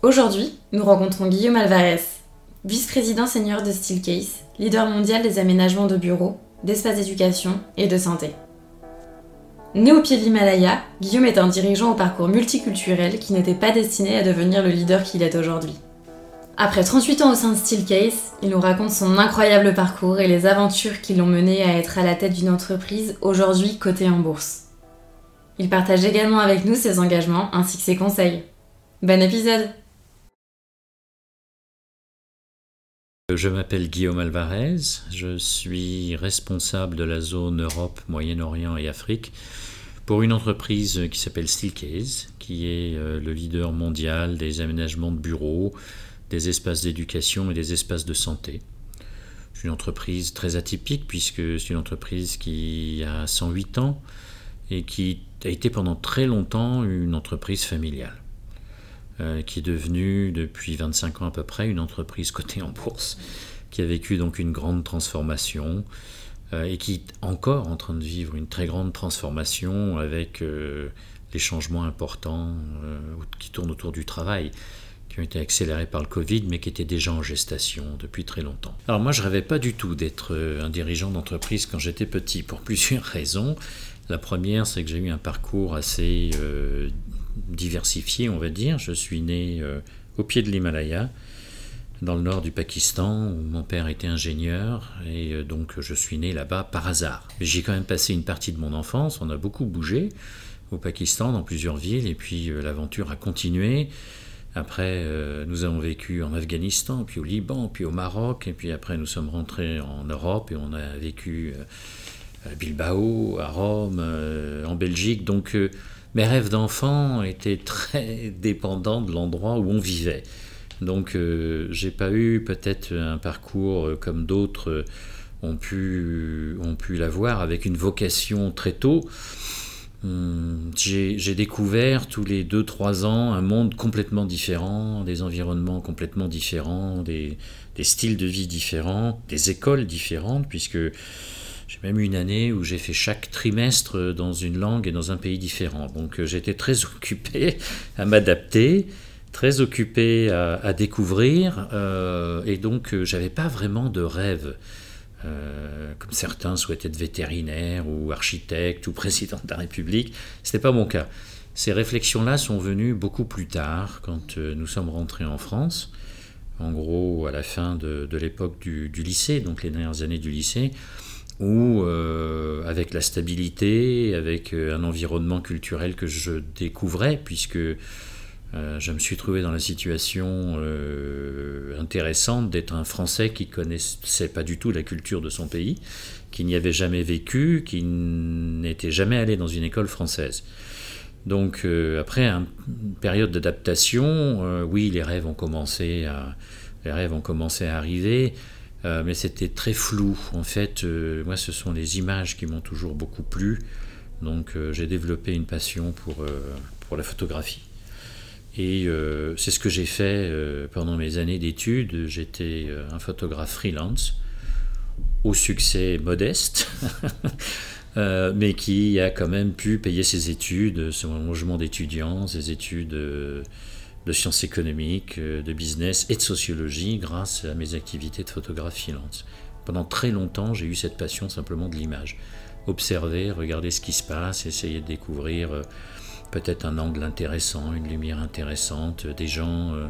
Aujourd'hui, nous rencontrons Guillaume Alvarez, vice-président senior de Steelcase, leader mondial des aménagements de bureaux, d'espaces d'éducation et de santé. Né au pied de l'Himalaya, Guillaume est un dirigeant au parcours multiculturel qui n'était pas destiné à devenir le leader qu'il est aujourd'hui. Après 38 ans au sein de Steelcase, il nous raconte son incroyable parcours et les aventures qui l'ont mené à être à la tête d'une entreprise aujourd'hui cotée en bourse. Il partage également avec nous ses engagements ainsi que ses conseils. Bon épisode Je m'appelle Guillaume Alvarez, je suis responsable de la zone Europe, Moyen-Orient et Afrique pour une entreprise qui s'appelle Steelcase, qui est euh, le leader mondial des aménagements de bureaux, des espaces d'éducation et des espaces de santé. C'est une entreprise très atypique puisque c'est une entreprise qui a 108 ans et qui a été pendant très longtemps une entreprise familiale. Euh, qui est devenue depuis 25 ans à peu près une entreprise cotée en bourse, qui a vécu donc une grande transformation euh, et qui est encore en train de vivre une très grande transformation avec euh, les changements importants qui tournent autour du travail qui ont été accélérés par le Covid, mais qui étaient déjà en gestation depuis très longtemps. Alors moi, je rêvais pas du tout d'être un dirigeant d'entreprise quand j'étais petit, pour plusieurs raisons. La première, c'est que j'ai eu un parcours assez diversifié, on va dire. Je suis né euh, au pied de l'Himalaya, dans le nord du Pakistan, où mon père était ingénieur, et euh, donc je suis né là-bas par hasard. J'ai quand même passé une partie de mon enfance, on a beaucoup bougé au Pakistan, dans plusieurs villes, et puis euh, l'aventure a continué. Après, nous avons vécu en Afghanistan, puis au Liban, puis au Maroc, et puis après nous sommes rentrés en Europe et on a vécu à Bilbao, à Rome, en Belgique. Donc mes rêves d'enfant étaient très dépendants de l'endroit où on vivait. Donc euh, j'ai pas eu peut-être un parcours euh, comme d'autres euh, ont pu, ont pu l'avoir avec une vocation très tôt. Hum, j'ai découvert tous les 2-3 ans un monde complètement différent, des environnements complètement différents, des, des styles de vie différents, des écoles différentes, puisque même une année où j'ai fait chaque trimestre dans une langue et dans un pays différent. Donc euh, j'étais très occupé à m'adapter, très occupé à, découvrir, euh, et donc euh, j'avais pas vraiment de rêve. comme certains souhaitaient être vétérinaire ou architecte ou président de la République, ce n'était pas mon cas. Ces réflexions-là sont venues beaucoup plus tard, quand nous sommes rentrés en France, en gros à la fin de, l'époque du, du, lycée, donc les dernières années du lycée où, euh, avec la stabilité, avec euh, un environnement culturel que je découvrais, puisque euh, je me suis trouvé dans la situation intéressante d'être un Français qui connaissait pas du tout la culture de son pays, qui n'y avait jamais vécu, qui n'était jamais allé dans une école française. Donc après une période d'adaptation, oui, les rêves ont commencé les rêves ont commencé à arriver. Euh, mais c'était très flou. En fait, euh, moi, ce sont les images qui m'ont toujours beaucoup plu. Donc, euh, j'ai développé une passion pour, pour la photographie. Et c'est ce que j'ai fait pendant mes années d'études. J'étais un photographe freelance, au succès modeste, mais qui a quand même pu payer ses études, son logement d'étudiant, ses études de sciences économiques, euh, de business et de sociologie grâce à mes activités de photographie freelance. Pendant très longtemps, j'ai eu cette passion simplement de l'image. Observer, regarder ce qui se passe, essayer de découvrir euh, peut-être un angle intéressant, une lumière intéressante, des gens euh,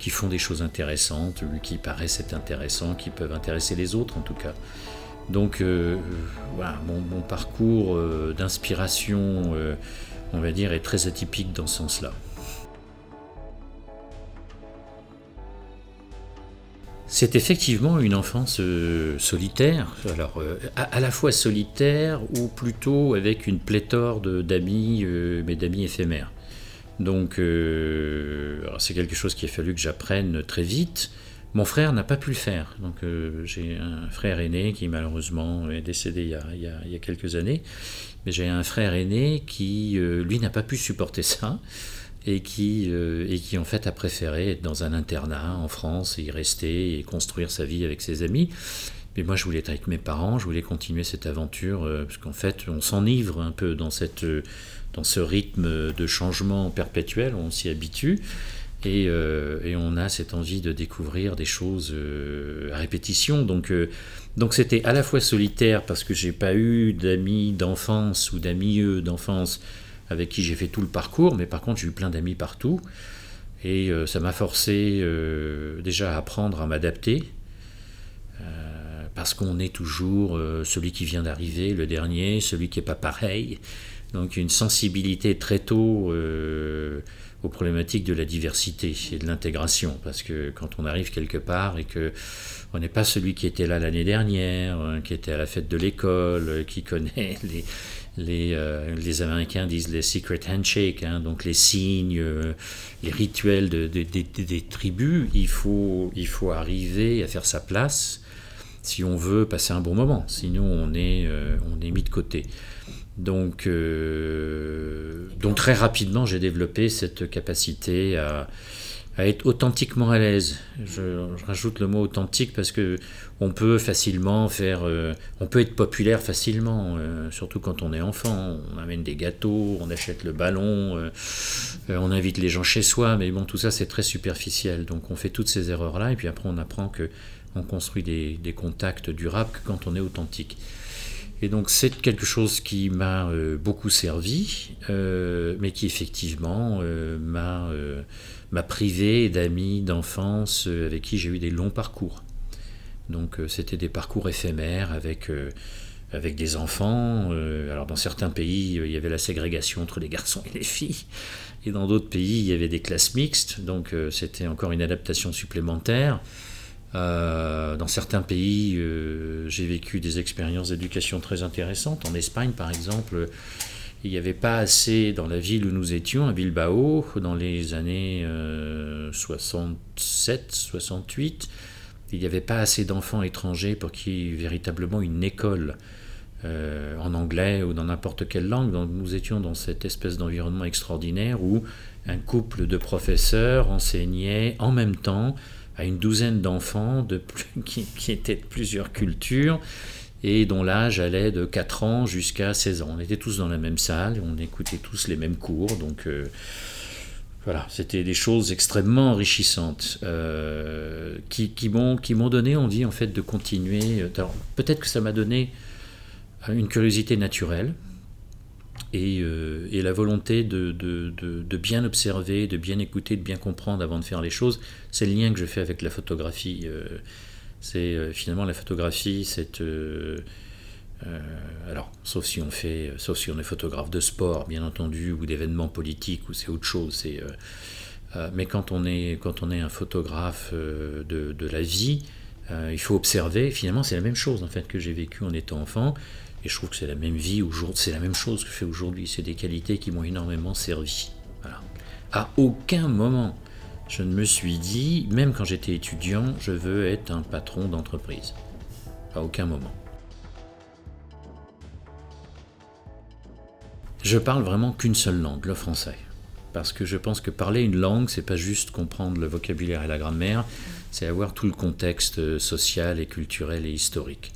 qui font des choses intéressantes, qui paraissent être intéressants, qui peuvent intéresser les autres en tout cas. Donc mon parcours d'inspiration, on va dire, est très atypique dans ce sens-là. C'est effectivement une enfance euh, solitaire, alors euh, à, la fois solitaire ou plutôt avec une pléthore d'amis, euh, mais d'amis éphémères. Donc, c'est quelque chose qu'il a fallu que j'apprenne très vite. Mon frère n'a pas pu le faire. Donc, j'ai un frère aîné qui malheureusement est décédé il y a, il y a quelques années. Mais j'ai un frère aîné qui, lui, n'a pas pu supporter ça et qui, euh, et qui en fait a préféré être dans un internat en France et y rester et construire sa vie avec ses amis. Mais moi, je voulais être avec mes parents, je voulais continuer cette aventure, euh, parce qu'en fait, on s'enivre un peu dans, cette, euh, dans ce rythme de changement perpétuel, on s'y habitue, et, et, on a cette envie de découvrir des choses à répétition. Donc, donc c'était à la fois solitaire, parce que j'ai pas eu d'amis d'enfance ou d'amis d'enfance avec qui j'ai fait tout le parcours, mais par contre j'ai eu plein d'amis partout. Et euh, ça m'a forcé euh, déjà à apprendre à m'adapter, euh, parce qu'on est toujours celui qui vient d'arriver, le dernier, celui qui n'est pas pareil. Donc une sensibilité très tôt aux problématiques de la diversité et de l'intégration, parce que quand on arrive quelque part et que on n'est pas celui qui était là l'année dernière, hein, qui était à la fête de l'école, qui connaît les, euh, les, Américains disent les secret handshake, hein, donc les signes, euh, les rituels de, des tribus, il faut, il faut arriver à faire sa place si on veut passer un bon moment, sinon on est, euh, on est mis de côté. Donc, donc très rapidement, j'ai développé cette capacité à, à être authentiquement à l'aise. Je, rajoute le mot authentique parce que on peut facilement faire, euh, on peut être populaire facilement, euh, surtout quand on est enfant. On amène des gâteaux, on achète le ballon, euh, on invite les gens chez soi, mais bon, tout ça c'est très superficiel. Donc on fait toutes ces erreurs là et puis après on apprend que on construit des, des contacts durables quand on est authentique. Et donc c'est quelque chose qui m'a beaucoup servi, mais qui effectivement m'a m'a privé d'amis d'enfance euh, avec qui j'ai eu des longs parcours. Donc euh, c'était des parcours éphémères avec, euh, avec des enfants. alors dans certains pays, il y avait la ségrégation entre les garçons et les filles. Et dans d'autres pays, il y avait des classes mixtes. Donc c'était encore une adaptation supplémentaire. dans certains pays, j'ai vécu des expériences d'éducation très intéressantes. En Espagne, par exemple, il n'y avait pas assez dans la ville où nous étions, à Bilbao, dans les années 67, euh, 68. Il n'y avait pas assez d'enfants étrangers pour qu'il y ait véritablement une école euh, en anglais ou dans n'importe quelle langue. Donc nous étions dans cette espèce d'environnement extraordinaire où un couple de professeurs enseignait en même temps à une douzaine d'enfants qui, qui étaient de plusieurs cultures et dont l'âge allait de 4 ans jusqu'à 16 ans. On était tous dans la même salle, on écoutait tous les mêmes cours, donc euh, voilà, c'était des choses extrêmement enrichissantes euh, qui, qui m'ont donné envie en fait de continuer. Peut-être que ça m'a donné une curiosité naturelle et, euh, la volonté de, bien observer, de bien écouter, de bien comprendre avant de faire les choses. C'est le lien que je fais avec la photographie. C'est euh, finalement la photographie, euh, euh, alors, sauf si on fait, sauf si on est photographe de sport, bien entendu, ou d'événements politiques, ou c'est autre chose. Mais quand on est, quand on est un photographe de, la vie, il faut observer. Finalement, c'est la même chose en fait que j'ai vécu en étant enfant, et je trouve que c'est la même vie. C'est la même chose que je fais aujourd'hui. C'est des qualités qui m'ont énormément servi. À aucun moment je me suis dit, même quand j'étais étudiant, je veux être un patron d'entreprise. À aucun moment. Je parle vraiment qu'une seule langue, le français. Parce que je pense que parler une langue, c'est pas juste comprendre le vocabulaire et la grammaire, c'est avoir tout le contexte social et culturel et historique.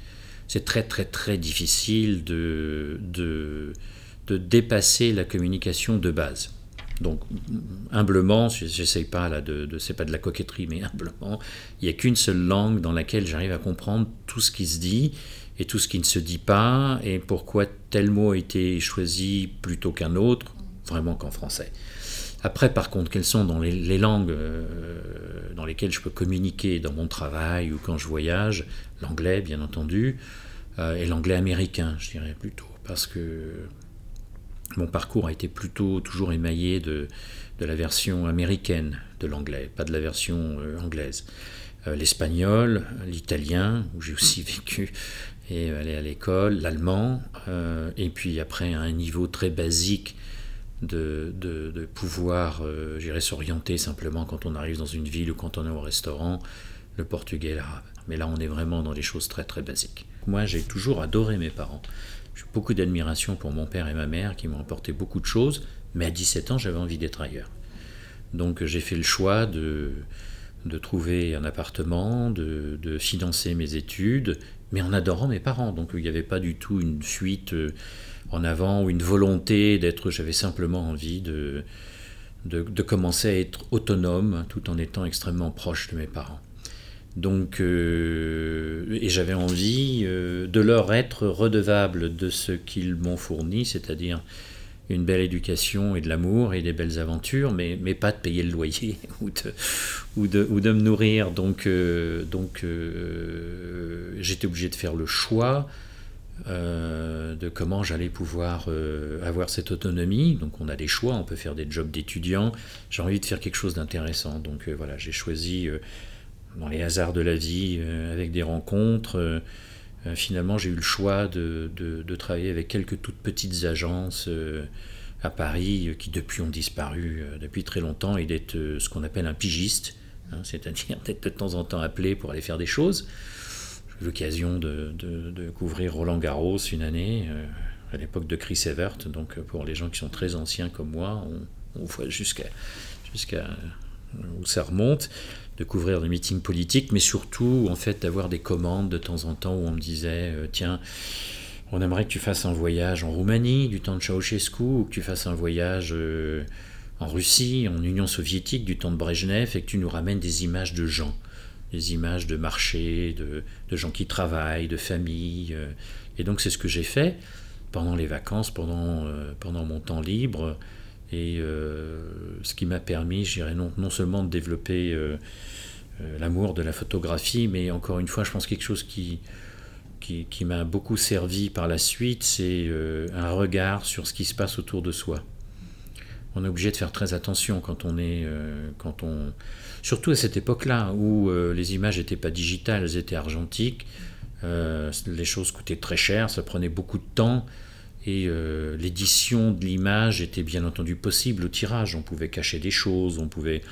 C'est très très très difficile de, de dépasser la communication de base. Donc, humblement, j'essaye pas là de, c'est pas de la coquetterie, mais humblement, il n'y a qu'une seule langue dans laquelle j'arrive à comprendre tout ce qui se dit et tout ce qui ne se dit pas, et pourquoi tel mot a été choisi plutôt qu'un autre, vraiment qu'en français. Après, par contre, quelles sont dans les, langues euh, dans lesquelles je peux communiquer dans mon travail ou quand je voyage? L'anglais, bien entendu, euh, et l'anglais américain, je dirais plutôt, parce que mon parcours a été plutôt toujours émaillé de, la version américaine de l'anglais, pas de la version euh, anglaise. Euh, l'espagnol, l'italien, où j'ai aussi vécu et allé à l'école, l'allemand, euh, et puis après un niveau très basique de, de, pouvoir, j'irais, s'orienter simplement quand on arrive dans une ville ou quand on est au restaurant, le portugais l'arabe. Mais là, on est vraiment dans des choses très très basiques. Moi, j'ai toujours adoré mes parents. J'ai beaucoup d'admiration pour mon père et ma mère qui m'ont apporté beaucoup de choses, mais à 17 ans, j'avais envie d'être ailleurs. Donc j'ai fait le choix de, de trouver un appartement, de, de, financer mes études, mais en adorant mes parents. Donc il n'y avait pas du tout une fuite euh, en avant ou une volonté d'être, j'avais simplement envie de, de, de, commencer à être autonome tout en étant extrêmement proche de mes parents. Donc, euh, et j'avais envie euh, de leur être redevable de ce qu'ils m'ont fourni, c'est-à-dire une belle éducation et de l'amour et des belles aventures, mais, mais pas de payer le loyer ou de, ou de, ou de me nourrir. Donc, euh, donc j'étais obligé de faire le choix de comment j'allais pouvoir avoir cette autonomie. Donc on a des choix, on peut faire des jobs d'étudiant. J'ai envie de faire quelque chose d'intéressant. Donc voilà, j'ai choisi dans les hasards de la vie, euh, avec des rencontres, euh, euh, finalement j'ai eu le choix de, de, travailler avec quelques toutes petites agences à Paris qui depuis ont disparu depuis très longtemps et d'être ce qu'on appelle un pigiste, hein, c'est-à-dire d'être de temps en temps appelé pour aller faire des choses. J'ai eu l'occasion de, de, couvrir Roland Garros une année, à l'époque de Chris Evert, donc pour les gens qui sont très anciens comme moi, on, on voit jusqu'à jusqu'à où ça remonte de couvrir des meetings politiques, mais surtout en fait d'avoir des commandes de temps en temps où on me disait euh, tiens, on aimerait que tu fasses un voyage en Roumanie du temps de Ceausescu ou que tu fasses un voyage euh, en Russie, en Union soviétique du temps de Brejnev et que tu nous ramènes des images de gens, des images de marchés, de, gens qui travaillent, de familles. Euh. et donc c'est ce que j'ai fait pendant les vacances, pendant, pendant mon temps libre. Et euh, ce qui m'a permis, je dirais, non, non seulement de développer euh, euh, l'amour de la photographie, mais encore une fois, je pense quelque chose qui, qui, m'a beaucoup servi par la suite, c'est un regard sur ce qui se passe autour de soi. On est obligé de faire très attention quand on est, quand on, surtout à cette époque-là où les images n'étaient pas digitales, elles étaient argentiques. les choses coûtaient très cher, ça prenait beaucoup de temps. Et euh, l'édition de l'image était bien entendu possible au tirage. On pouvait cacher des choses, on pouvait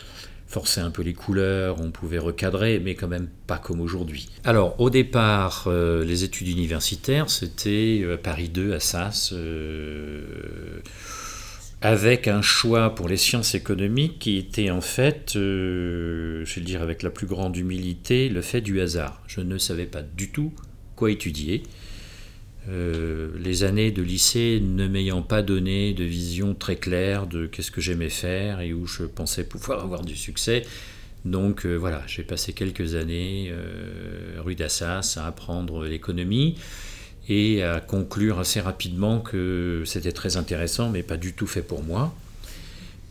forcer un peu les couleurs, on pouvait recadrer, mais quand même pas comme aujourd'hui. Alors au départ, euh, les études universitaires, c'était euh, Paris 2 à Sas, avec un choix pour les sciences économiques qui était en fait, je vais le dire avec la plus grande humilité, le fait du hasard. Je ne savais pas du tout quoi étudier. Euh, les années de lycée ne m'ayant pas donné de vision très claire de qu'est-ce que j'aimais faire et où je pensais pouvoir avoir du succès. Donc euh, voilà, j'ai passé quelques années euh, rue d'Assas à apprendre l'économie et à conclure assez rapidement que c'était très intéressant mais pas du tout fait pour moi.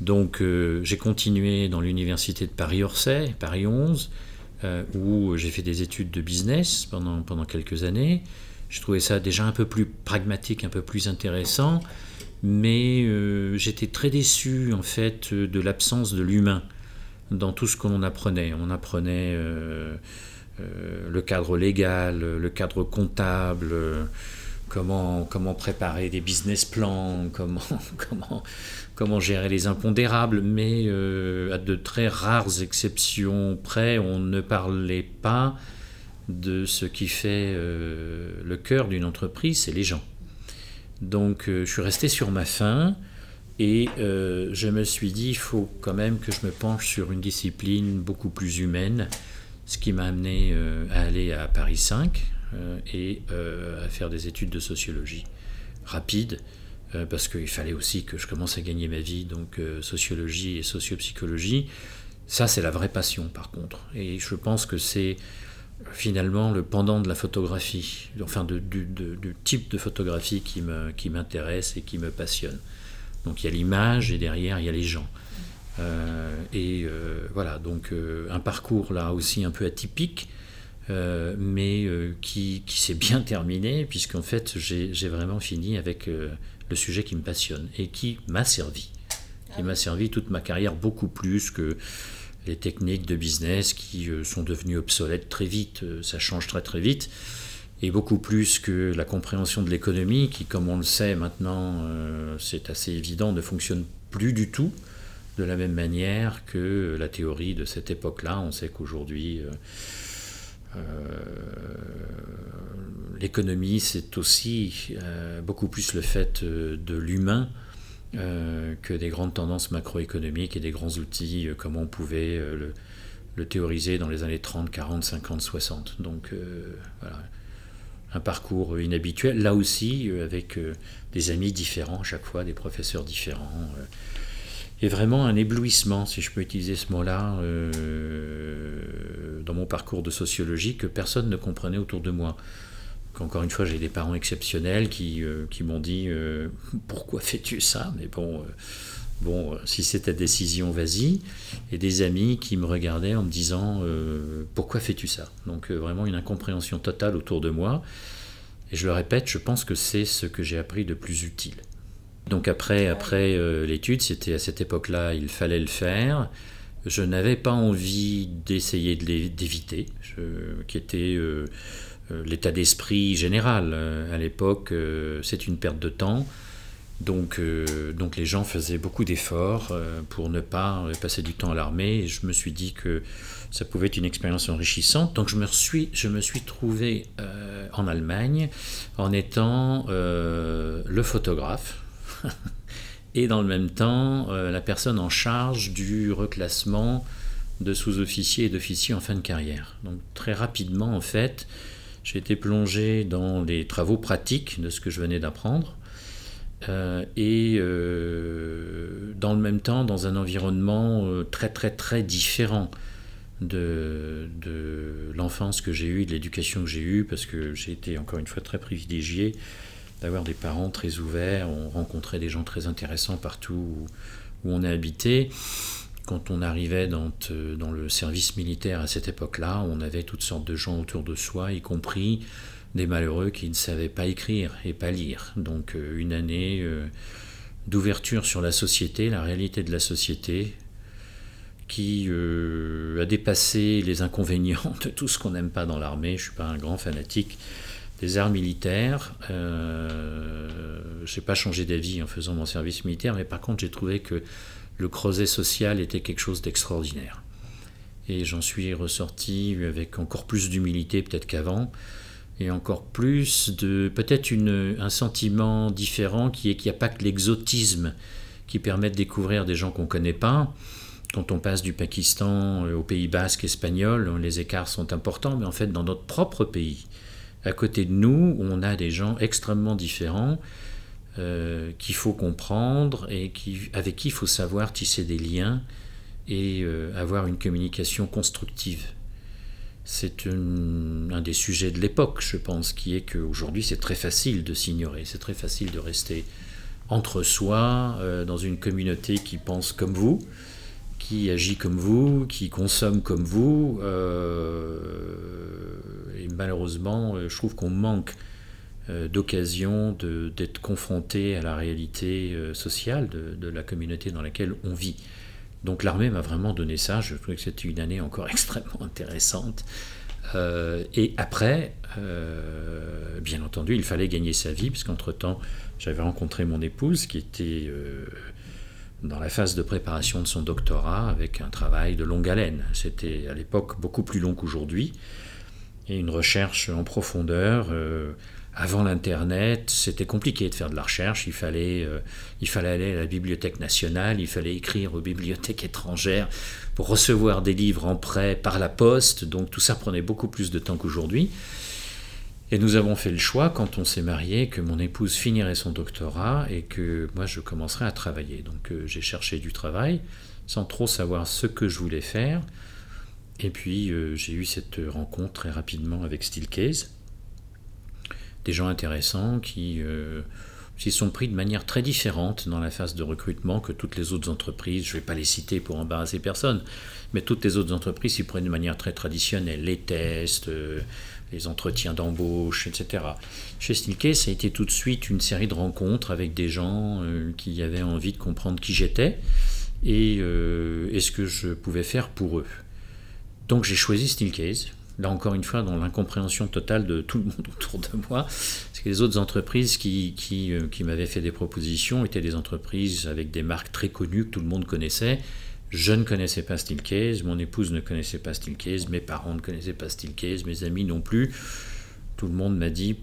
Donc j'ai continué dans l'université de Paris-Orsay, Paris 11, où j'ai fait des études de business pendant, pendant quelques années. Je trouvais ça déjà un peu plus pragmatique, un peu plus intéressant, mais euh, j'étais très déçu en fait de l'absence de l'humain dans tout ce que l'on apprenait. On apprenait euh, euh, le cadre légal, le cadre comptable, comment, comment préparer des business plans, comment, comment, comment gérer les impondérables, mais à de très rares exceptions près, on ne parlait pas de ce qui fait euh, le cœur d'une entreprise, c'est les gens. Donc euh, je suis resté sur ma faim et euh, je me suis dit, il faut quand même que je me penche sur une discipline beaucoup plus humaine, ce qui m'a amené à aller à Paris 5 et à faire des études de sociologie rapides, parce qu'il fallait aussi que je commence à gagner ma vie, donc sociologie et sociopsychologie. Ça, c'est la vraie passion, par contre. Et je pense que c'est finalement le pendant de la photographie, enfin du, type de photographie qui m'intéresse et qui me passionne. Donc il y a l'image et derrière il y a les gens. Euh, et euh, voilà, donc euh, un parcours là aussi un peu atypique, mais qui, qui s'est bien terminé, puisqu'en fait j'ai vraiment fini avec le sujet qui me passionne et qui m'a servi. Qui ah m'a servi toute ma carrière beaucoup plus que les techniques de business qui euh, sont devenues obsolètes très vite, euh, ça change très très vite. et beaucoup plus que la compréhension de l'économie, qui, comme on le sait maintenant, c'est assez évident, ne fonctionne plus du tout de la même manière que la théorie de cette époque-là. On sait qu'aujourd'hui, l'économie, c'est aussi beaucoup plus le fait de l'humain euh, que des grandes tendances macroéconomiques et des grands outils euh, comme on pouvait euh, le, théoriser dans les années 30, 40, 50, 60. Donc voilà, un parcours inhabituel, là aussi avec des amis différents à chaque fois, des professeurs différents. et vraiment un éblouissement, si je peux utiliser ce mot-là, dans mon parcours de sociologie que personne ne comprenait autour de moi. Encore une fois, j'ai des parents exceptionnels qui, euh, qui m'ont dit euh, Pourquoi fais-tu ça? Mais bon, euh, bon si c'est ta décision, vas-y. Et des amis qui me regardaient en me disant Pourquoi fais-tu ça? Donc, vraiment une incompréhension totale autour de moi. Et je le répète, je pense que c'est ce que j'ai appris de plus utile. Donc, après, après l'étude, c'était à cette époque-là, il fallait le faire. Je n'avais pas envie d'essayer d'éviter, qui était l'état d'esprit général. Euh, à l'époque, euh, c'est une perte de temps. Donc, donc les gens faisaient beaucoup d'efforts pour ne pas passer du temps à l'armée. Et je me suis dit que ça pouvait être une expérience enrichissante. Donc je me suis, je me suis trouvé en Allemagne en étant le photographe et dans le même temps la personne en charge du reclassement de sous-officiers et d'officiers en fin de carrière. Donc très rapidement en fait, j'ai été plongé dans les travaux pratiques de ce que je venais d'apprendre. Euh, et euh, dans le même temps dans un environnement euh, très très très différent de, de l'enfance que j'ai eue, de l'éducation que j'ai eue, parce que j'ai été encore une fois très privilégié d'avoir des parents très ouverts, on rencontrait des gens très intéressants partout où, où on a habité quand on arrivait dans, dans, le service militaire à cette époque-là, on avait toutes sortes de gens autour de soi, y compris des malheureux qui ne savaient pas écrire et pas lire. Donc euh, une année euh, d'ouverture sur la société, la réalité de la société, qui euh, a dépassé les inconvénients de tout ce qu'on n'aime pas dans l'armée. Je ne suis pas un grand fanatique des arts militaires. je n'ai pas changé d'avis en faisant mon service militaire, mais par contre j'ai trouvé que le creuset social était quelque chose d'extraordinaire. Et j'en suis ressorti avec encore plus d'humilité peut-être qu'avant, et encore plus de peut-être un sentiment différent qui est qu'il n'y a pas que l'exotisme qui permet de découvrir des gens qu'on ne connaît pas. Quand on passe du Pakistan au Pays basque espagnol, les écarts sont importants, mais en fait dans notre propre pays, à côté de nous, on a des gens extrêmement différents euh, qu'il faut comprendre et qui, avec qui il faut savoir tisser des liens et euh, avoir une communication constructive. C'est un des sujets de l'époque, je pense, qui est qu'aujourd'hui c'est très facile de s'ignorer, c'est très facile de rester entre soi, euh, dans une communauté qui pense comme vous, qui agit comme vous, qui consomme comme vous. et malheureusement, je trouve qu'on manque d'occasion d'être confronté à la réalité euh, sociale de, la communauté dans laquelle on vit. Donc l'armée m'a vraiment donné ça, je trouvais que c'était une année encore extrêmement intéressante. Euh, et après, bien entendu, il fallait gagner sa vie, puisqu'entre-temps, j'avais rencontré mon épouse qui était dans la phase de préparation de son doctorat avec un travail de longue haleine. C'était à l'époque beaucoup plus long qu'aujourd'hui, et une recherche en profondeur avant l'Internet, c'était compliqué de faire de la recherche. Il fallait, euh, il fallait aller à la Bibliothèque nationale, il fallait écrire aux bibliothèques étrangères pour recevoir des livres en prêt par la poste. Donc tout ça prenait beaucoup plus de temps qu'aujourd'hui. Et nous avons fait le choix, quand on s'est marié, que mon épouse finirait son doctorat et que moi je commencerais à travailler. Donc euh, j'ai cherché du travail sans trop savoir ce que je voulais faire. Et puis euh, j'ai eu cette rencontre très rapidement avec Steelcase des gens intéressants qui euh, s'y sont pris de manière très différente dans la phase de recrutement que toutes les autres entreprises. Je ne vais pas les citer pour embarrasser personne, mais toutes les autres entreprises s'y prennent de manière très traditionnelle, les tests, euh, les entretiens d'embauche, etc. Chez Steelcase, ça a été tout de suite une série de rencontres avec des gens euh, qui avaient envie de comprendre qui j'étais et, et ce que je pouvais faire pour eux. Donc j'ai choisi Steelcase là encore une fois, dans l'incompréhension totale de tout le monde autour de moi. Parce que les autres entreprises qui, qui, euh, qui m'avaient fait des propositions étaient des entreprises avec des marques très connues que tout le monde connaissait. Je ne connaissais pas Steelcase, mon épouse ne connaissait pas Steelcase, mes parents ne connaissaient pas Steelcase, mes amis non plus. Tout le monde m'a dit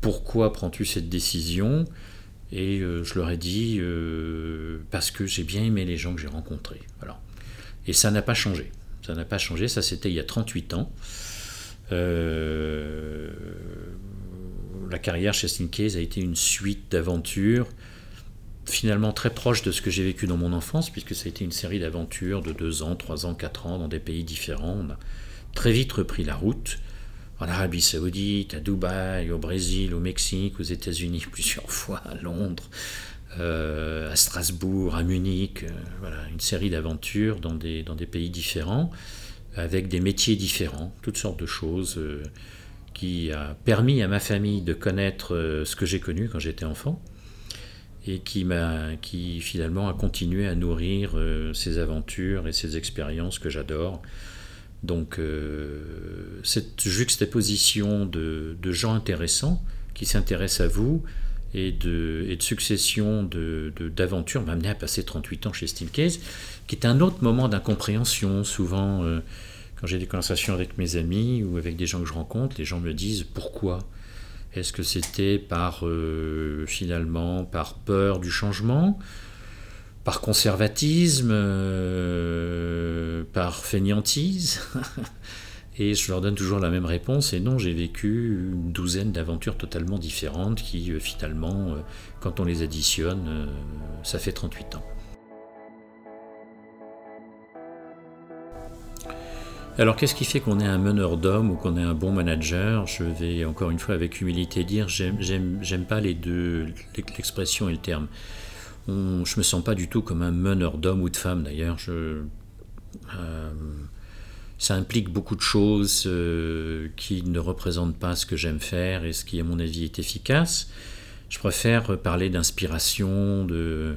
pourquoi prends-tu cette décision? Et euh, je leur ai dit euh, parce que j'ai bien aimé les gens que j'ai rencontrés. Voilà. Et ça n'a pas changé. Ça n'a pas changé, ça c'était il y a 38 ans. Euh, la carrière chez Steelcase a été une suite d'aventures finalement très proche de ce que j'ai vécu dans mon enfance, puisque ça a été une série d'aventures de 2 ans, 3 ans, 4 ans dans des pays différents. On a très vite repris la route en Arabie Saoudite, à Dubaï, au Brésil, au Mexique, aux États-Unis plusieurs fois, à Londres, à Strasbourg, à Munich, euh, voilà, une série d'aventures dans des, dans des pays différents, avec des métiers différents, toutes sortes de choses euh, qui a permis à ma famille de connaître ce que j'ai connu quand j'étais enfant et qui, m'a, qui finalement a continué à nourrir ces aventures et ces expériences que j'adore. Donc cette juxtaposition de, de gens intéressants qui s'intéressent à vous et de, et de succession d'aventures de, m'a amené à passer 38 ans chez Steelcase, qui est un autre moment d'incompréhension. Souvent, euh, quand j'ai des conversations avec mes amis ou avec des gens que je rencontre, les gens me disent pourquoi? Est-ce que c'était par euh, finalement par peur du changement? Par conservatisme, euh, par fainéantise? Et je leur donne toujours la même réponse, et non, j'ai vécu une douzaine d'aventures totalement différentes qui, euh, finalement, euh, quand on les additionne, euh, ça fait 38 ans. Alors qu'est-ce qui fait qu'on est un meneur d'hommes ou qu'on est un bon manager? Je vais encore une fois avec humilité dire, j'aime pas les deux, l'expression et le terme. Je me sens pas du tout comme un meneur d'hommes ou de femmes d'ailleurs. Ça implique beaucoup de choses euh, qui ne représentent pas ce que j'aime faire et ce qui, à mon avis, est efficace. Je préfère parler d'inspiration, de,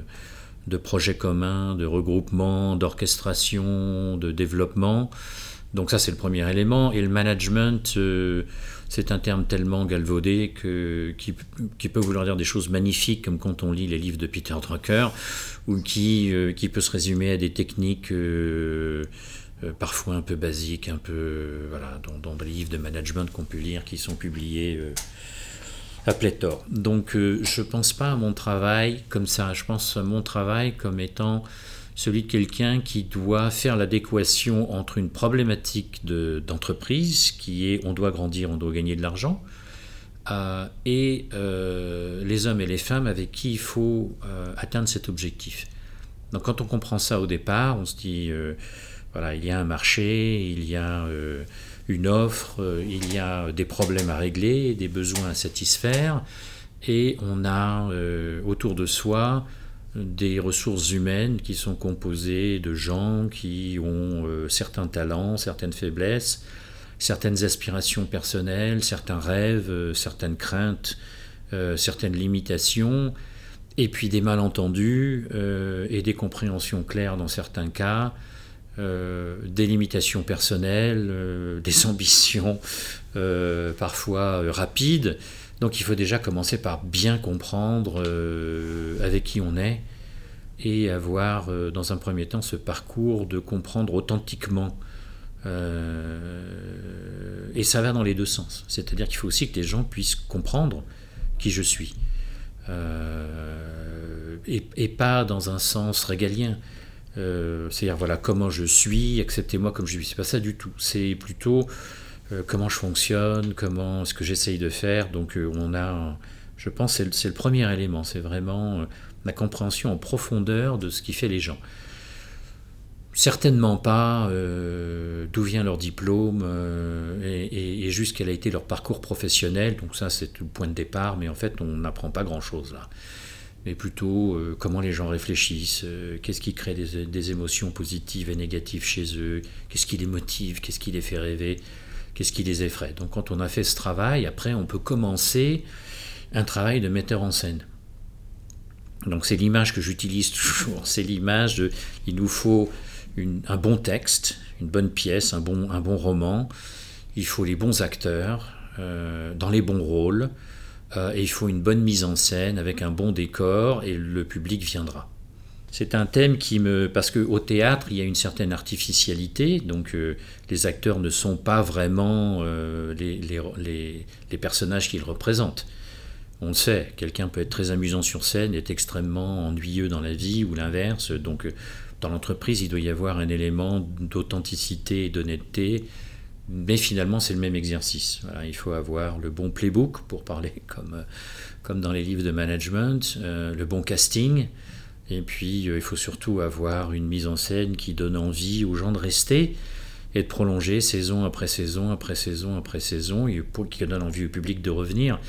de projets communs, de regroupement, d'orchestration, de développement. Donc ça, c'est le premier élément. Et le management, euh, c'est un terme tellement galvaudé que, qui, peut vouloir dire des choses magnifiques, comme quand on lit les livres de Peter Drucker, ou qui, euh, qui peut se résumer à des techniques euh, parfois un peu basiques, un peu voilà, dans, des livres de management qu'on peut lire qui sont publiés euh, à pléthore. Donc euh, je pense pas à mon travail comme ça, je pense à mon travail comme étant celui de quelqu'un qui doit faire l'adéquation entre une problématique d'entreprise qui est on doit grandir, on doit gagner de l'argent, et les hommes et les femmes avec qui il faut atteindre cet objectif. Donc quand on comprend ça au départ, on se dit voilà, il y a un marché, il y a euh, une offre, euh, il y a des problèmes à régler, des besoins à satisfaire, et on a euh, autour de soi des ressources humaines qui sont composées de gens qui ont certains talents, certaines faiblesses, certaines aspirations personnelles, certains rêves, certaines craintes, certaines limitations, et puis des malentendus et des compréhensions claires dans certains cas, euh, des limitations personnelles, euh, des ambitions euh, parfois rapides. Donc il faut déjà commencer par bien comprendre avec qui on est et avoir dans un premier temps ce parcours de comprendre authentiquement. et ça va dans les deux sens. C'est-à-dire qu'il faut aussi que les gens puissent comprendre qui je suis. Et, et, pas dans un sens régalien. Euh, c'est-à-dire, voilà, comment je suis, acceptez-moi comme je suis. C'est pas ça du tout. C'est plutôt euh, comment je fonctionne, comment ce que j'essaye de faire. Donc, euh, on a, je pense, c'est le, premier élément. C'est vraiment la compréhension en profondeur de ce qui fait les gens. Certainement pas d'où vient leur diplôme et, et, et juste quel a été leur parcours professionnel. Donc, ça, c'est le point de départ, mais en fait, on n'apprend pas grand-chose là mais plutôt euh, comment les gens réfléchissent, euh, qu'est-ce qui crée des, émotions positives et négatives chez eux, qu'est-ce qui les motive, qu'est-ce qui les fait rêver, qu'est-ce qui les effraie. Donc quand on a fait ce travail, après on peut commencer un travail de metteur en scène. Donc c'est l'image que j'utilise toujours, c'est l'image de il nous faut un bon texte, une bonne pièce, un bon, un bon roman, il faut les bons acteurs, dans les bons rôles, et il faut une bonne mise en scène avec un bon décor, et le public viendra. C'est un thème qui me... Parce qu'au théâtre, il y a une certaine artificialité, donc euh, les acteurs ne sont pas vraiment euh, les, les, les, personnages qu'ils représentent. On le sait, quelqu'un peut être très amusant sur scène, est extrêmement ennuyeux dans la vie, ou l'inverse. Donc euh, dans l'entreprise, il doit y avoir un élément d'authenticité et d'honnêteté, mais finalement, c'est le même exercice. il faut avoir le bon playbook, pour parler comme, comme dans les livres de management, le bon casting, et puis, euh, il faut surtout avoir une mise en scène qui donne envie aux gens de rester et de prolonger saison après saison après saison après saison, et qui donne envie au public de revenir.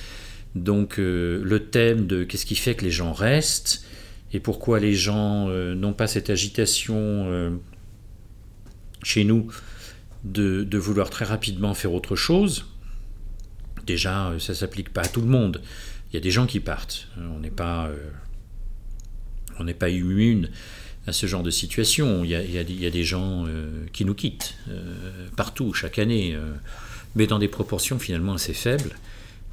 Donc, euh, le thème de qu'est-ce qui fait que les gens restent et pourquoi les gens euh, n'ont pas cette agitation chez nous de, vouloir très rapidement faire autre chose. Déjà, ça ne s'applique pas à tout le monde. Il y a des gens qui partent. On n'est pas on n'est pas immune à ce genre de situation. Il y a, des gens euh, qui nous quittent euh, partout, chaque année, euh, mais dans des proportions finalement assez faibles,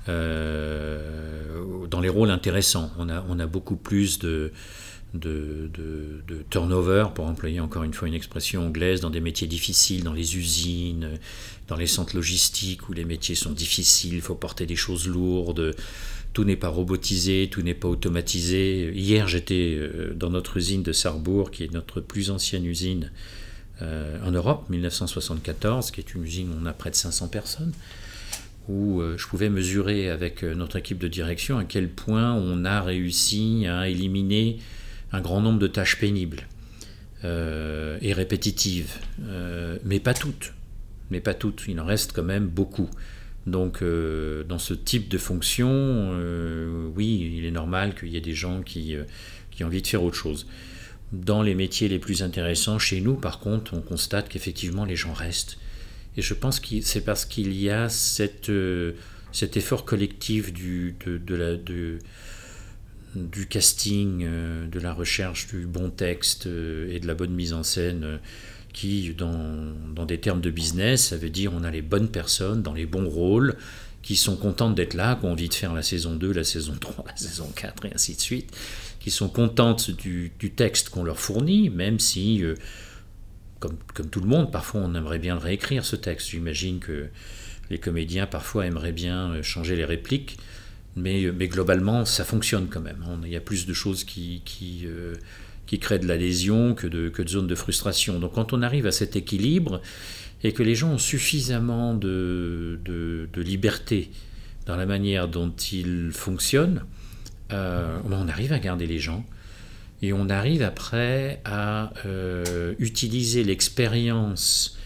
dans les rôles intéressants. On a, on a beaucoup plus de, de, turnover, pour employer encore une fois une expression anglaise, dans des métiers difficiles, dans les usines, dans les centres logistiques où les métiers sont difficiles, il faut porter des choses lourdes tout n'est pas robotisé, tout n'est pas automatisé. Hier, j'étais euh, dans notre usine de Sarrebourg, qui est notre plus ancienne usine euh, en Europe, 1974, qui est une usine où on a près de 500 personnes, où euh, je pouvais mesurer avec notre équipe de direction à quel point on a réussi à éliminer un grand nombre de tâches pénibles et répétitives, mais pas toutes. Mais pas toutes, il en reste quand même beaucoup. Donc, euh, dans ce type de fonction, euh, oui, il est normal qu'il y ait des gens qui, euh, qui ont envie de faire autre chose. Dans les métiers les plus intéressants, chez nous, par contre, on constate qu'effectivement, les gens restent. Et je pense que c'est parce qu'il y a cette, cet effort collectif du, de la, de, du casting, de la recherche du bon texte et de la bonne mise en scène qui, dans, des termes de business, ça veut dire on a les bonnes personnes dans les bons rôles, qui sont contentes d'être là, qui ont envie de faire la saison 2, la saison 3, la saison 4 et ainsi de suite, qui sont contentes du, texte qu'on leur fournit, même si, euh, comme, comme, tout le monde, parfois on aimerait bien réécrire ce texte. J'imagine que les comédiens parfois aimeraient bien euh, changer les répliques, mais, euh, mais globalement ça fonctionne quand même. Il y a plus de choses qui... qui qui crée de l'adhésion que de, que de zones de frustration. Donc quand on arrive à cet équilibre et que les gens ont suffisamment de, de, liberté dans la manière dont ils fonctionnent, euh, on arrive à garder les gens et on arrive après à euh, utiliser l'expérience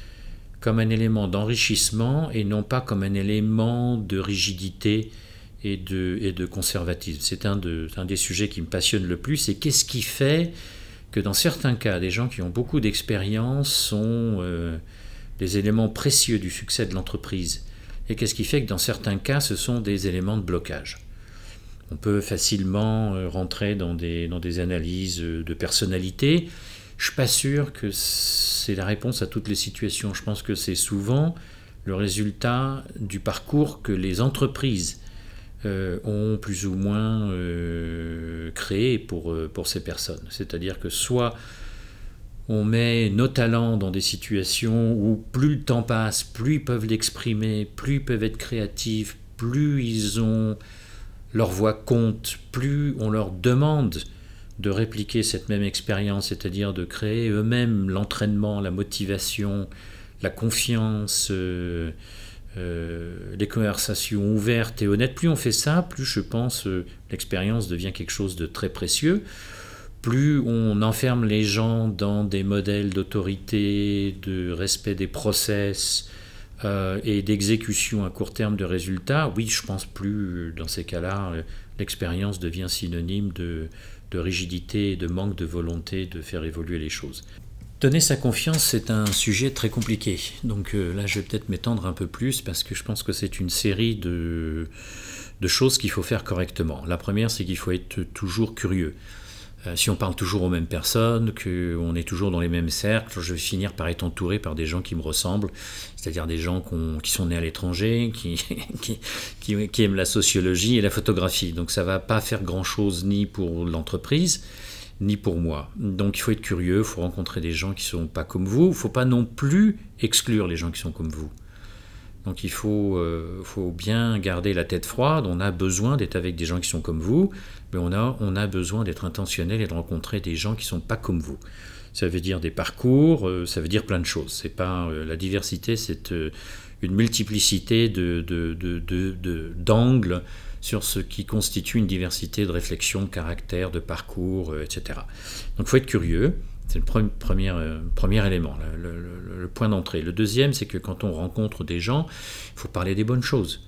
comme un élément d'enrichissement et non pas comme un élément de rigidité et de, conservatisme. C'est un, de, un des sujets qui me passionne le plus. Et qu'est-ce qui fait que dans certains cas, des gens qui ont beaucoup d'expérience sont euh, des éléments précieux du succès de l'entreprise? Et qu'est-ce qui fait que dans certains cas, ce sont des éléments de blocage? On peut facilement euh, rentrer dans des, dans des analyses de personnalité. Je ne suis pas sûr que c'est la réponse à toutes les situations. Je pense que c'est souvent le résultat du parcours que les entreprises euh, ont plus ou moins euh, créé pour, euh, pour ces personnes. C'est-à-dire que soit on met nos talents dans des situations où plus le temps passe, plus ils peuvent l'exprimer, plus ils peuvent être créatifs, plus ils ont leur voix compte, plus on leur demande de répliquer cette même expérience, c'est-à-dire de créer eux-mêmes l'entraînement, la motivation, la confiance, les conversations ouvertes et honnêtes, plus on fait ça, plus je pense euh, l'expérience devient quelque chose de très précieux. Plus on enferme les gens dans des modèles d'autorité, de respect des process euh, et d'exécution à court terme de résultats, oui, je pense plus dans ces cas-là, l'expérience devient synonyme de, de rigidité et de manque de volonté de faire évoluer les choses. Donner sa confiance, c'est un sujet très compliqué. Donc euh, là, je vais peut-être m'étendre un peu plus parce que je pense que c'est une série de, choses qu'il faut faire correctement. La première, c'est qu'il faut être toujours curieux. euh, si on parle toujours aux mêmes personnes, qu'on est toujours dans les mêmes cercles, je vais finir par être entouré par des gens qui me ressemblent, c'est-à-dire des gens qui sont nés à l'étranger, qui, aiment la sociologie et la photographie. Donc ça ne va pas faire grand-chose ni pour l'entreprise, ni pour moi. Donc il faut être curieux, il faut rencontrer des gens qui ne sont pas comme vous, il ne faut pas non plus exclure les gens qui sont comme vous. Donc il faut, euh, faut, bien garder la tête froide, on a besoin d'être avec des gens qui sont comme vous, mais on a, besoin d'être intentionnel et de rencontrer des gens qui ne sont pas comme vous. Ça veut dire des parcours, euh, ça veut dire plein de choses. C'est pas euh, la diversité, c'est une multiplicité d'angles sur ce qui constitue une diversité de réflexion, de caractère, de parcours, etc. Donc il faut être curieux. C'est le premier, euh, premier élément, le, point d'entrée. Le deuxième, c'est que quand on rencontre des gens, il faut parler des bonnes choses.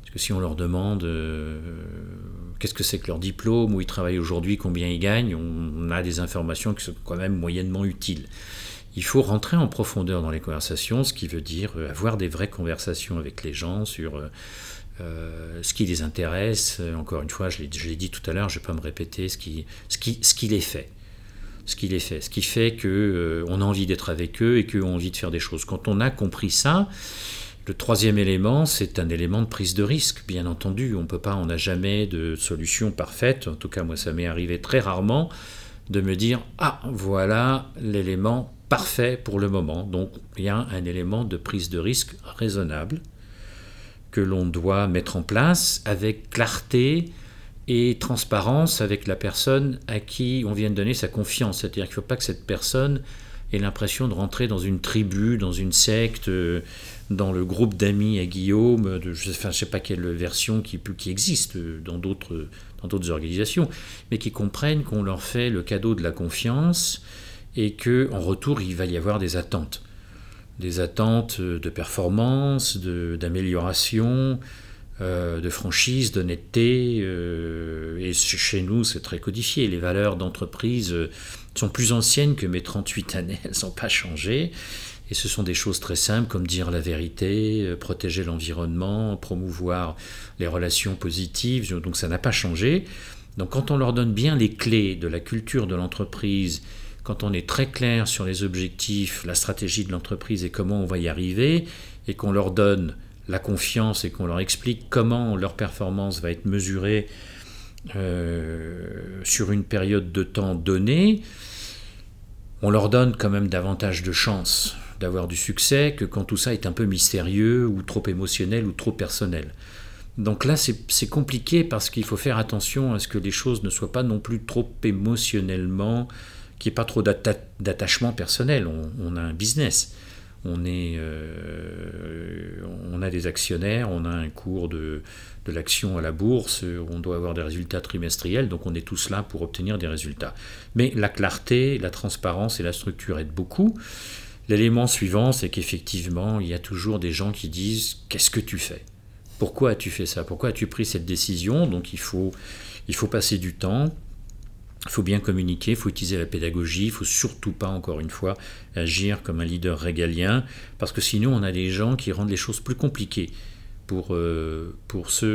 Parce que si on leur demande euh, qu'est-ce que c'est que leur diplôme, où ils travaillent aujourd'hui, combien ils gagnent, on, a des informations qui sont quand même moyennement utiles. Il faut rentrer en profondeur dans les conversations, ce qui veut dire euh, avoir des vraies conversations avec les gens sur ce qui les intéresse. Encore une fois, je l'ai dit tout à l'heure, je ne vais pas me répéter ce qui, ce qui, ce qui les fait ce qui les fait, ce qui fait qu'on euh, a envie d'être avec eux et qu'on a envie de faire des choses. Quand on a compris ça, le troisième élément, c'est un élément de prise de risque, bien entendu. On peut pas, on n'a jamais de solution parfaite. En tout cas, moi, ça m'est arrivé très rarement de me dire ah voilà l'élément parfait pour le moment. Donc il y a un élément de prise de risque raisonnable que l'on doit mettre en place avec clarté, et transparence avec la personne à qui on vient de donner sa confiance. C'est-à-dire qu'il ne faut pas que cette personne ait l'impression de rentrer dans une tribu, dans une secte, euh, dans le groupe d'amis à Guillaume, de, je ne sais pas quelle version qui, qui existe dans d'autres, dans d'autres organisations, mais qui comprennent qu'on leur fait le cadeau de la confiance et qu'en retour, il va y avoir des attentes. Des attentes de performance, d'amélioration, euh, de franchise, d'honnêteté. Euh, et chez nous, c'est très codifié. Les valeurs d'entreprise euh, sont plus anciennes que mes 38 années. Elles n'ont pas changé. Et ce sont des choses très simples comme dire la vérité, protéger l'environnement, promouvoir les relations positives. Donc ça n'a pas changé. Donc quand on leur donne bien les clés de la culture de l'entreprise, quand on est très clair sur les objectifs, la stratégie de l'entreprise et comment on va y arriver, et qu'on leur donne la confiance et qu'on leur explique comment leur performance va être mesurée euh, sur une période de temps donnée, on leur donne quand même davantage de chances d'avoir du succès que quand tout ça est un peu mystérieux ou trop émotionnel ou trop personnel. Donc là, c'est compliqué parce qu'il faut faire attention à ce que les choses ne soient pas non plus trop émotionnellement, qu'il n'y ait pas trop d'attachement personnel. on, a un business on, est, euh, on a des actionnaires, on a un cours de, de l'action à la bourse, on doit avoir des résultats trimestriels, donc on est tous là pour obtenir des résultats. Mais la clarté, la transparence et la structure aident beaucoup. L'élément suivant, c'est qu'effectivement, il y a toujours des gens qui disent Qu'est-ce que tu fais? Pourquoi as-tu fait ça? Pourquoi as-tu pris cette décision? Donc il faut, il faut passer du temps. Il faut bien communiquer, il faut utiliser la pédagogie, il ne faut surtout pas, encore une fois, agir comme un leader régalien, parce que sinon on a des gens qui rendent les choses plus compliquées pour, euh, ceux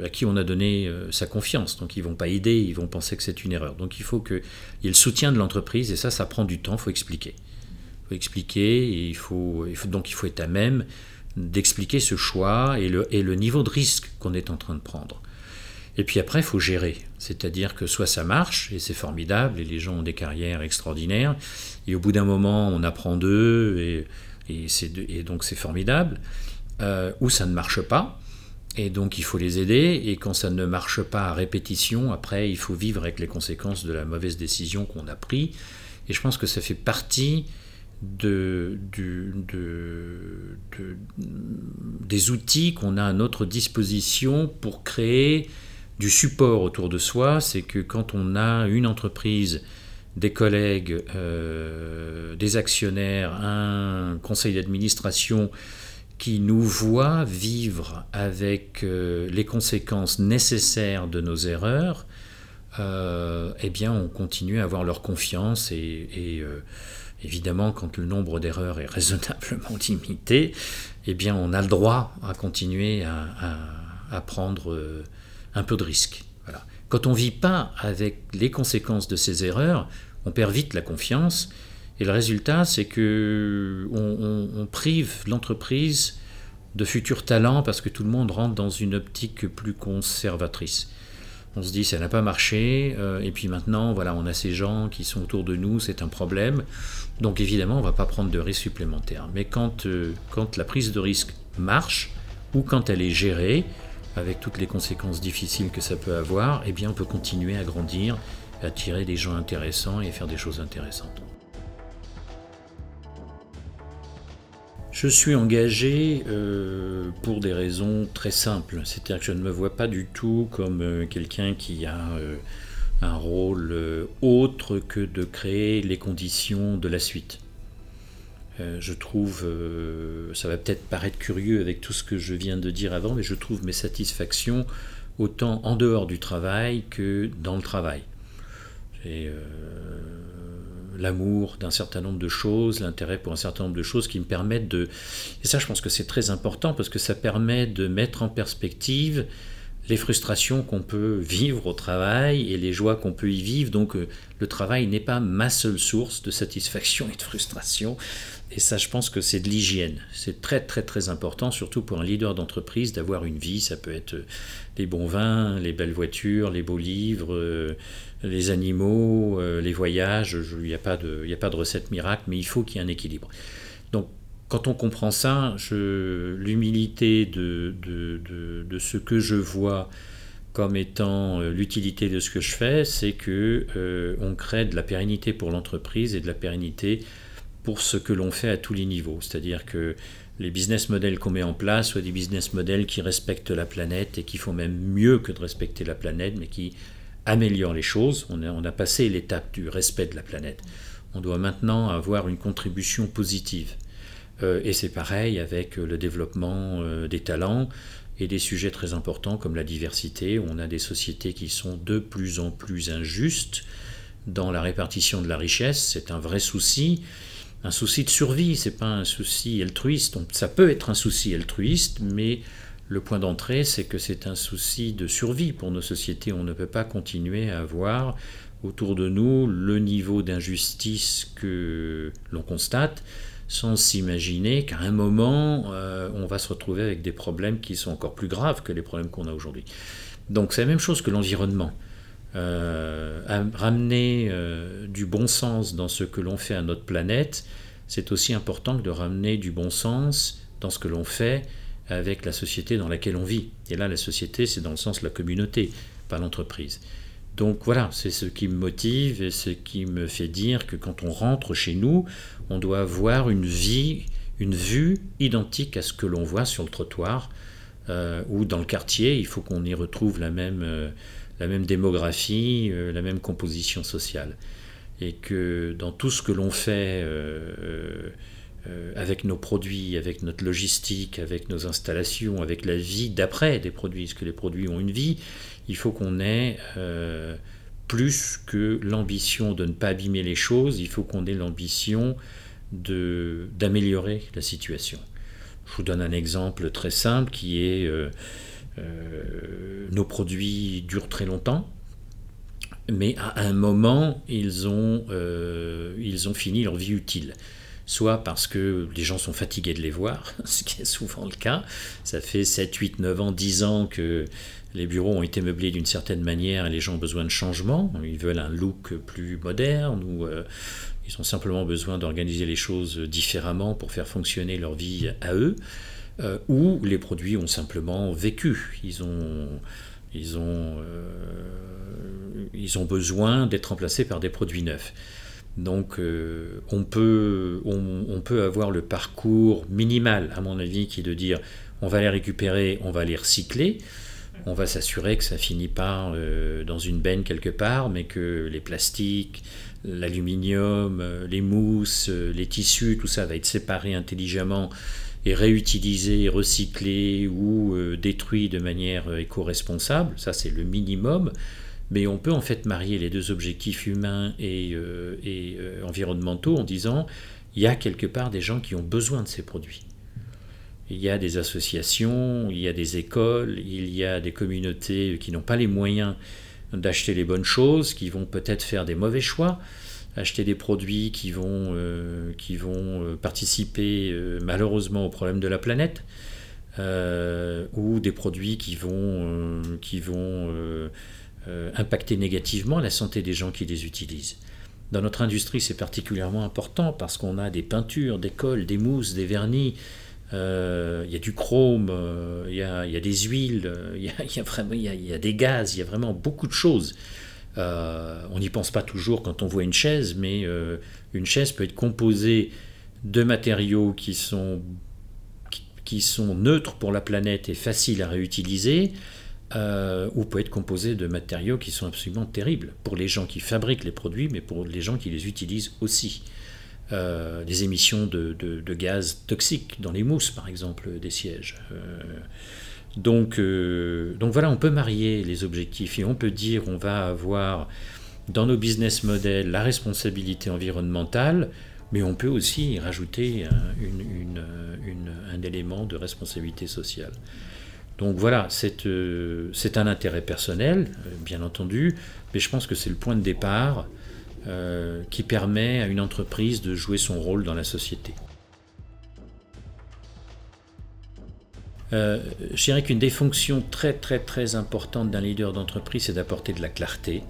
euh, à qui on a donné euh, sa confiance. Donc ils ne vont pas aider, ils vont penser que c'est une erreur. Donc il faut qu'il y ait le soutien de l'entreprise, et ça, ça prend du temps, il faut expliquer. Il faut expliquer, et il faut, donc il faut être à même d'expliquer ce choix et le niveau de risque qu'on est en train de prendre. Et puis après, il faut gérer. C'est-à-dire que soit ça marche, et c'est formidable, et les gens ont des carrières extraordinaires, et au bout d'un moment, on apprend d'eux, et, donc c'est formidable, euh, ou ça ne marche pas, et donc il faut les aider, et quand ça ne marche pas à répétition, après, il faut vivre avec les conséquences de la mauvaise décision qu'on a prise, et je pense que ça fait partie de, des outils qu'on a à notre disposition pour créer du support autour de soi, c'est que quand on a une entreprise, des collègues, euh, des actionnaires, un conseil d'administration qui nous voit vivre avec euh, les conséquences nécessaires de nos erreurs, euh, eh bien on continue à avoir leur confiance et, évidemment quand le nombre d'erreurs est raisonnablement limité, eh bien on a le droit à continuer à, à prendre un peu de risque. Quand on ne vit pas avec les conséquences de ces erreurs, on perd vite la confiance. Et le résultat, c'est que on, prive l'entreprise de futurs talents parce que tout le monde rentre dans une optique plus conservatrice. On se dit ça n'a pas marché euh, et puis maintenant voilà on a ces gens qui sont autour de nous c'est un problème donc évidemment on va pas prendre de risques supplémentaires mais quand, euh, quand la prise de risque marche ou quand elle est gérée avec toutes les conséquences difficiles que ça peut avoir eh bien on peut continuer à grandir attirer des gens intéressants et faire des choses intéressantes. Je suis engagé euh, pour des raisons très simples. C'est-à-dire que je ne me vois pas du tout comme euh, quelqu'un qui a euh, un rôle autre que de créer les conditions de la suite. Je trouve, ça va peut-être paraître curieux avec tout ce que je viens de dire avant, mais je trouve mes satisfactions autant en dehors du travail que dans le travail. Et euh, l'amour d'un certain nombre de choses, l'intérêt pour un certain nombre de choses qui me permettent de... Et ça, je pense que c'est très important parce que ça permet de mettre en perspective les frustrations qu'on peut vivre au travail et les joies qu'on peut y vivre. Donc euh, le travail n'est pas ma seule source de satisfaction et de frustration. Et ça, je pense que c'est de l'hygiène. C'est très très très important, surtout pour un leader d'entreprise, d'avoir une vie. Ça peut être les bons vins, les belles voitures, les beaux livres, euh, les animaux, euh, les voyages. Il n'y a, a pas de recette miracle, mais il faut qu'il y ait un équilibre. Donc quand on comprend ça, l'humilité de, ce que je vois comme étant euh, l'utilité de ce que je fais, c'est que euh, on crée de la pérennité pour l'entreprise et de la pérennité pour ce que l'on fait à tous les niveaux. C'est-à-dire que les business models qu'on met en place soient des business models qui respectent la planète et qui font même mieux que de respecter la planète, mais qui améliorent les choses. On a, on a passé l'étape du respect de la planète. On doit maintenant avoir une contribution positive. Euh, et c'est pareil avec euh, le développement euh, des talents et des sujets très importants comme la diversité. On a des sociétés qui sont de plus en plus injustes dans la répartition de la richesse. C'est un vrai souci. Un souci de survie, c'est pas un souci altruiste. ça peut être un souci altruiste, mais le point d'entrée, c'est que c'est un souci de survie pour nos sociétés. On ne peut pas continuer à avoir autour de nous le niveau d'injustice que l'on constate sans s'imaginer qu'à un moment, euh, on va se retrouver avec des problèmes qui sont encore plus graves que les problèmes qu'on a aujourd'hui. Donc c'est la même chose que l'environnement. Euh, ramener euh, du bon sens dans ce que l'on fait à notre planète, c'est aussi important que de ramener du bon sens dans ce que l'on fait avec la société dans laquelle on vit. Et là, la société, c'est dans le sens de la communauté, pas l'entreprise. Donc voilà, c'est ce qui me motive et ce qui me fait dire que quand on rentre chez nous, on doit avoir une vie, une vue identique à ce que l'on voit sur le trottoir euh, ou dans le quartier. Il faut qu'on y retrouve la même, euh, la même démographie, euh, la même composition sociale. Et que dans tout ce que l'on fait avec nos produits, avec notre logistique, avec nos installations, avec la vie d'après des produits, parce que les produits ont une vie, il faut qu'on ait plus que l'ambition de ne pas abîmer les choses, il faut qu'on ait l'ambition d'améliorer la situation. Je vous donne un exemple très simple qui est euh, euh, nos produits durent très longtemps, mais à un moment, ils ont, ils ont fini leur vie utile soit parce que les gens sont fatigués de les voir, ce qui est souvent le cas. Ça fait 7, 8, 9 ans, 10 ans que les bureaux ont été meublés d'une certaine manière et les gens ont besoin de changement. Ils veulent un look plus moderne ou euh, ils ont simplement besoin d'organiser les choses différemment pour faire fonctionner leur vie à eux. Euh, ou les produits ont simplement vécu. Ils ont, ils ont, euh, ils ont besoin d'être remplacés par des produits neufs. Donc on, peut, on, on, peut avoir le parcours minimal, à mon avis, qui est de dire on va les récupérer, on va les recycler on va s'assurer que ça finit pas euh, dans une benne quelque part, mais que les plastiques, l'aluminium, euh, les mousses, euh, les tissus, tout ça va être séparé intelligemment et réutilisé, recyclé ou détruit de manière éco-responsable. Ça, c'est le minimum. Mais on peut en fait marier les deux objectifs humains et, et environnementaux en disant il y a quelque part des gens qui ont besoin de ces produits il y a des associations, il y a des écoles, il y a des communautés qui n'ont pas les moyens d'acheter les bonnes choses, qui vont peut-être faire des mauvais choix, acheter des produits qui vont, qui vont participer malheureusement au problème de la planète, ou des produits qui vont, qui vont impacter négativement la santé des gens qui les utilisent. Dans notre industrie, c'est particulièrement important parce qu'on a des peintures, des cols, des mousses, des vernis, il y a du chrome, il y, a, des huiles, il y a, des gaz, il y a vraiment beaucoup de choses. on n'y pense pas toujours quand on voit une chaise, mais une chaise peut être composée de matériaux qui sont, neutres pour la planète et faciles à réutiliser, euh, ou peut être composé de matériaux qui sont absolument terribles pour les gens qui fabriquent les produits, mais pour les gens qui les utilisent aussi. Euh, des émissions de, gaz toxiques dans les mousses, par exemple, des sièges. Euh, donc, donc voilà, on peut marier les objectifs et on peut dire on va avoir dans nos business models la responsabilité environnementale, mais on peut aussi rajouter un élément de responsabilité sociale. Donc voilà, euh, c'est un intérêt personnel, euh, bien entendu, mais je pense que c'est le point de départ euh, qui permet à une entreprise de jouer son rôle dans la société. je dirais qu'une des fonctions très très très importantes d'un leader d'entreprise, c'est d'apporter de la clarté.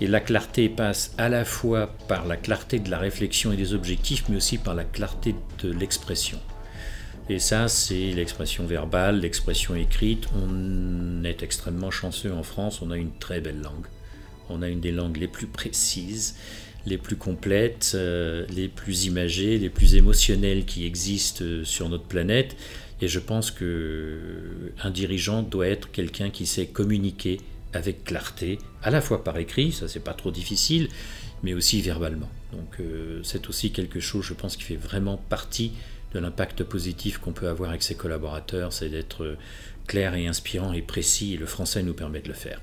Et la clarté passe à la fois par la clarté de la réflexion et des objectifs, mais aussi par la clarté de l'expression. Et ça, c'est l'expression verbale, l'expression écrite. On est extrêmement chanceux en France, on a une très belle langue. On a une des langues les plus précises, les plus complètes, euh, les plus imagées, les plus émotionnelles qui existent euh, sur notre planète. Et je pense qu'un euh, dirigeant doit être quelqu'un qui sait communiquer avec clarté, à la fois par écrit, ça c'est pas trop difficile, mais aussi verbalement. Donc c'est aussi quelque chose, je pense, qui fait vraiment partie de l'impact positif qu'on peut avoir avec ses collaborateurs, c'est d'être clair et inspirant et précis, et le français nous permet de le faire.